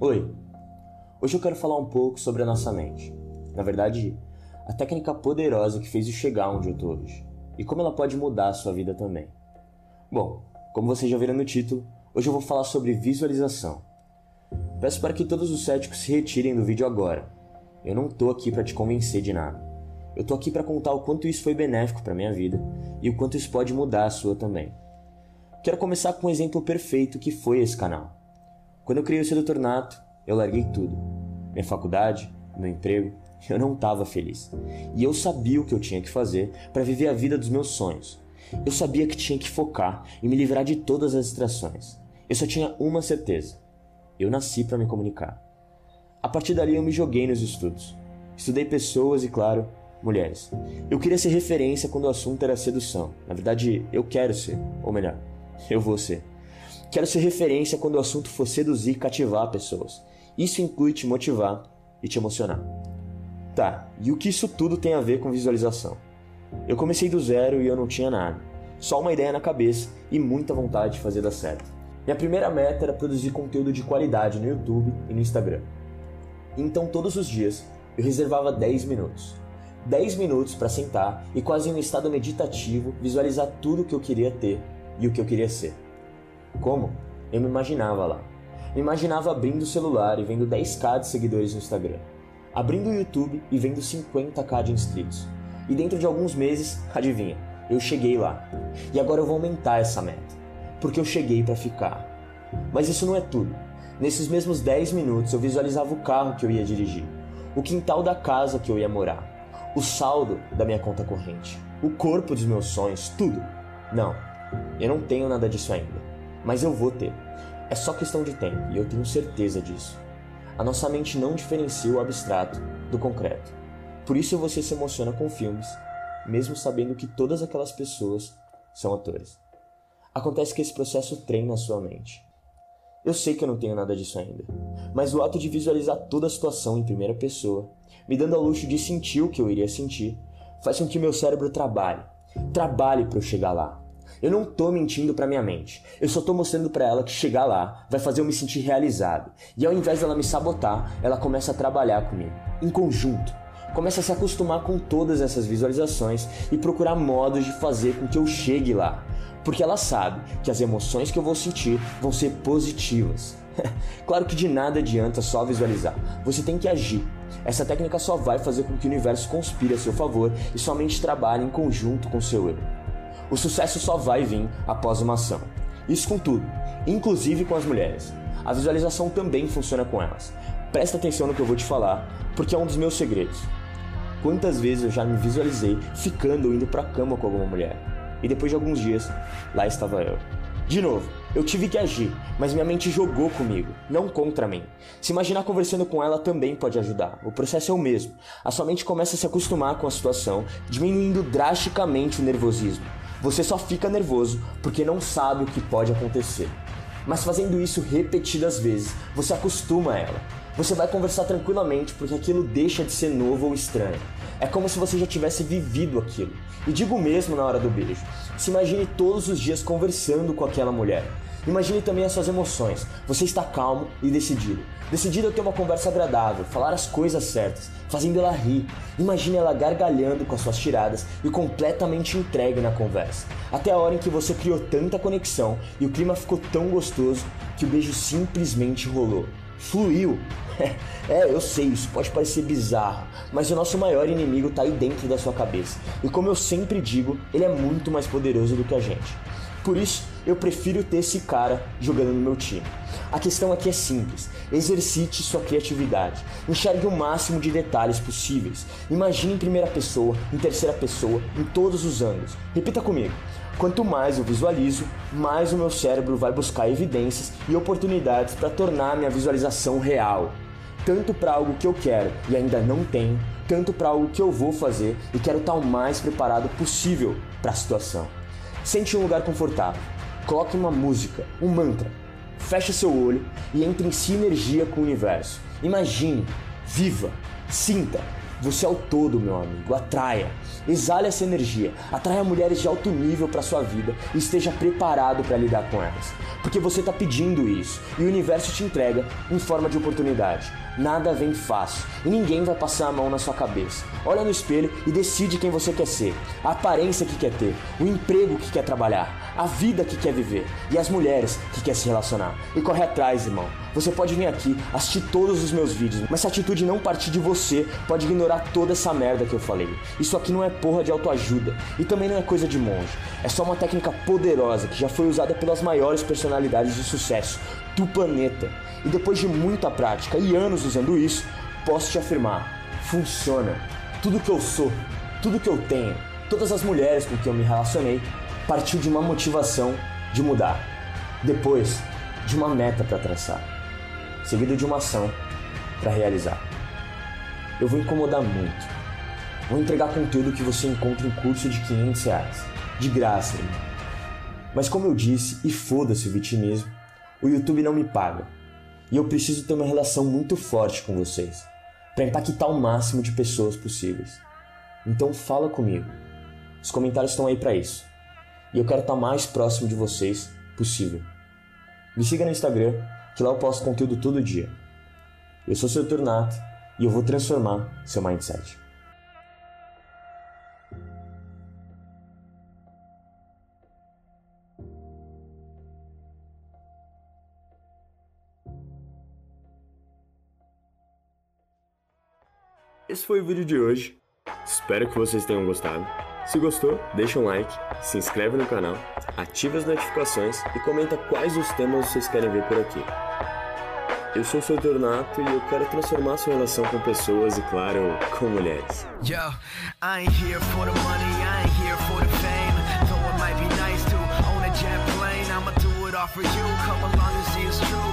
Oi! Hoje eu quero falar um pouco sobre a nossa mente. Na verdade, a técnica poderosa que fez eu chegar onde eu tô hoje. E como ela pode mudar a sua vida também. Bom, como vocês já viram no título, hoje eu vou falar sobre visualização. Peço para que todos os céticos se retirem do vídeo agora. Eu não tô aqui para te convencer de nada. Eu tô aqui para contar o quanto isso foi benéfico para minha vida e o quanto isso pode mudar a sua também. Quero começar com um exemplo perfeito que foi esse canal. Quando eu criei o Sedutor Nato, eu larguei tudo. Minha faculdade, meu emprego, eu não estava feliz. E eu sabia o que eu tinha que fazer para viver a vida dos meus sonhos. Eu sabia que tinha que focar e me livrar de todas as distrações. Eu só tinha uma certeza. Eu nasci para me comunicar. A partir dali eu me joguei nos estudos. Estudei pessoas e, claro, mulheres. Eu queria ser referência quando o assunto era sedução. Na verdade, eu quero ser, ou melhor, eu vou ser. Quero ser referência quando o assunto for seduzir e cativar pessoas. Isso inclui te motivar e te emocionar. Tá, e o que isso tudo tem a ver com visualização? Eu comecei do zero e eu não tinha nada. Só uma ideia na cabeça e muita vontade de fazer dar certo. Minha primeira meta era produzir conteúdo de qualidade no YouTube e no Instagram. Então todos os dias eu reservava 10 minutos. 10 minutos para sentar e quase em um estado meditativo visualizar tudo o que eu queria ter e o que eu queria ser. Como? Eu me imaginava lá. Me imaginava abrindo o celular e vendo 10k de seguidores no Instagram. Abrindo o YouTube e vendo 50k de inscritos. E dentro de alguns meses, adivinha, eu cheguei lá. E agora eu vou aumentar essa meta. Porque eu cheguei para ficar. Mas isso não é tudo. Nesses mesmos 10 minutos eu visualizava o carro que eu ia dirigir, o quintal da casa que eu ia morar, o saldo da minha conta corrente, o corpo dos meus sonhos, tudo. Não, eu não tenho nada disso ainda, mas eu vou ter. É só questão de tempo e eu tenho certeza disso. A nossa mente não diferencia o abstrato do concreto. Por isso você se emociona com filmes, mesmo sabendo que todas aquelas pessoas são atores. Acontece que esse processo treina a sua mente. Eu sei que eu não tenho nada disso ainda, mas o ato de visualizar toda a situação em primeira pessoa, me dando ao luxo de sentir o que eu iria sentir, faz com que meu cérebro trabalhe, trabalhe para eu chegar lá, eu não tô mentindo para minha mente. Eu só tô mostrando para ela que chegar lá vai fazer eu me sentir realizado. E ao invés dela me sabotar, ela começa a trabalhar comigo, em conjunto. Começa a se acostumar com todas essas visualizações e procurar modos de fazer com que eu chegue lá. Porque ela sabe que as emoções que eu vou sentir vão ser positivas. claro que de nada adianta só visualizar. Você tem que agir. Essa técnica só vai fazer com que o universo conspire a seu favor e somente trabalhe em conjunto com seu eu. O sucesso só vai vir após uma ação. Isso com tudo, inclusive com as mulheres. A visualização também funciona com elas. Presta atenção no que eu vou te falar, porque é um dos meus segredos. Quantas vezes eu já me visualizei ficando ou indo pra cama com alguma mulher? E depois de alguns dias, lá estava eu. De novo, eu tive que agir, mas minha mente jogou comigo, não contra mim. Se imaginar conversando com ela também pode ajudar. O processo é o mesmo. A sua mente começa a se acostumar com a situação, diminuindo drasticamente o nervosismo. Você só fica nervoso porque não sabe o que pode acontecer. Mas fazendo isso repetidas vezes, você acostuma a ela. Você vai conversar tranquilamente porque aquilo deixa de ser novo ou estranho. É como se você já tivesse vivido aquilo. E digo mesmo na hora do beijo. Se imagine todos os dias conversando com aquela mulher. Imagine também as suas emoções. Você está calmo e decidido. Decidido a ter uma conversa agradável, falar as coisas certas, fazendo ela rir. Imagine ela gargalhando com as suas tiradas e completamente entregue na conversa. Até a hora em que você criou tanta conexão e o clima ficou tão gostoso que o beijo simplesmente rolou. Fluiu. é, eu sei, isso pode parecer bizarro, mas o nosso maior inimigo está aí dentro da sua cabeça. E como eu sempre digo, ele é muito mais poderoso do que a gente. Por isso, eu prefiro ter esse cara jogando no meu time. A questão aqui é simples: exercite sua criatividade, enxergue o máximo de detalhes possíveis. Imagine em primeira pessoa, em terceira pessoa, em todos os ângulos. Repita comigo. Quanto mais eu visualizo, mais o meu cérebro vai buscar evidências e oportunidades para tornar minha visualização real. Tanto para algo que eu quero e ainda não tenho, tanto para algo que eu vou fazer e quero estar o mais preparado possível para a situação. Sente um lugar confortável Coloque uma música, um mantra. Feche seu olho e entre em sinergia com o universo. Imagine, viva, sinta. Você é o todo, meu amigo. Atraia. Exale essa energia. Atraia mulheres de alto nível para sua vida e esteja preparado para lidar com elas. Porque você está pedindo isso e o universo te entrega em forma de oportunidade. Nada vem fácil e ninguém vai passar a mão na sua cabeça. Olha no espelho e decide quem você quer ser, a aparência que quer ter, o emprego que quer trabalhar, a vida que quer viver e as mulheres que quer se relacionar. E corre atrás, irmão. Você pode vir aqui, assistir todos os meus vídeos, mas se a atitude não partir de você, pode ignorar toda essa merda que eu falei. Isso aqui não é porra de autoajuda e também não é coisa de monge. É só uma técnica poderosa que já foi usada pelas maiores personalidades de sucesso do planeta. E depois de muita prática e anos usando isso, posso te afirmar: funciona. Tudo que eu sou, tudo que eu tenho, todas as mulheres com quem eu me relacionei, partiu de uma motivação de mudar. Depois, de uma meta para traçar, seguido de uma ação para realizar. Eu vou incomodar muito. Vou entregar conteúdo que você encontra em curso de 500 reais. De graça, irmão. Mas como eu disse, e foda-se o vitimismo, o YouTube não me paga. E eu preciso ter uma relação muito forte com vocês, para impactar o máximo de pessoas possíveis. Então fala comigo. Os comentários estão aí para isso. E eu quero estar mais próximo de vocês possível. Me siga no Instagram, que lá eu posto conteúdo todo dia. Eu sou seu Turnato e eu vou transformar seu mindset. Esse foi o vídeo de hoje. Espero que vocês tenham gostado. Se gostou, deixa um like, se inscreve no canal, ativa as notificações e comenta quais os temas vocês querem ver por aqui. Eu sou o seu Tornato e eu quero transformar sua relação com pessoas e, claro, com mulheres. Yo, I ain't here for the money, I ain't here for the fame. Though it might be nice to own a jet plane, I'ma do it all for you. Come along and see it's true.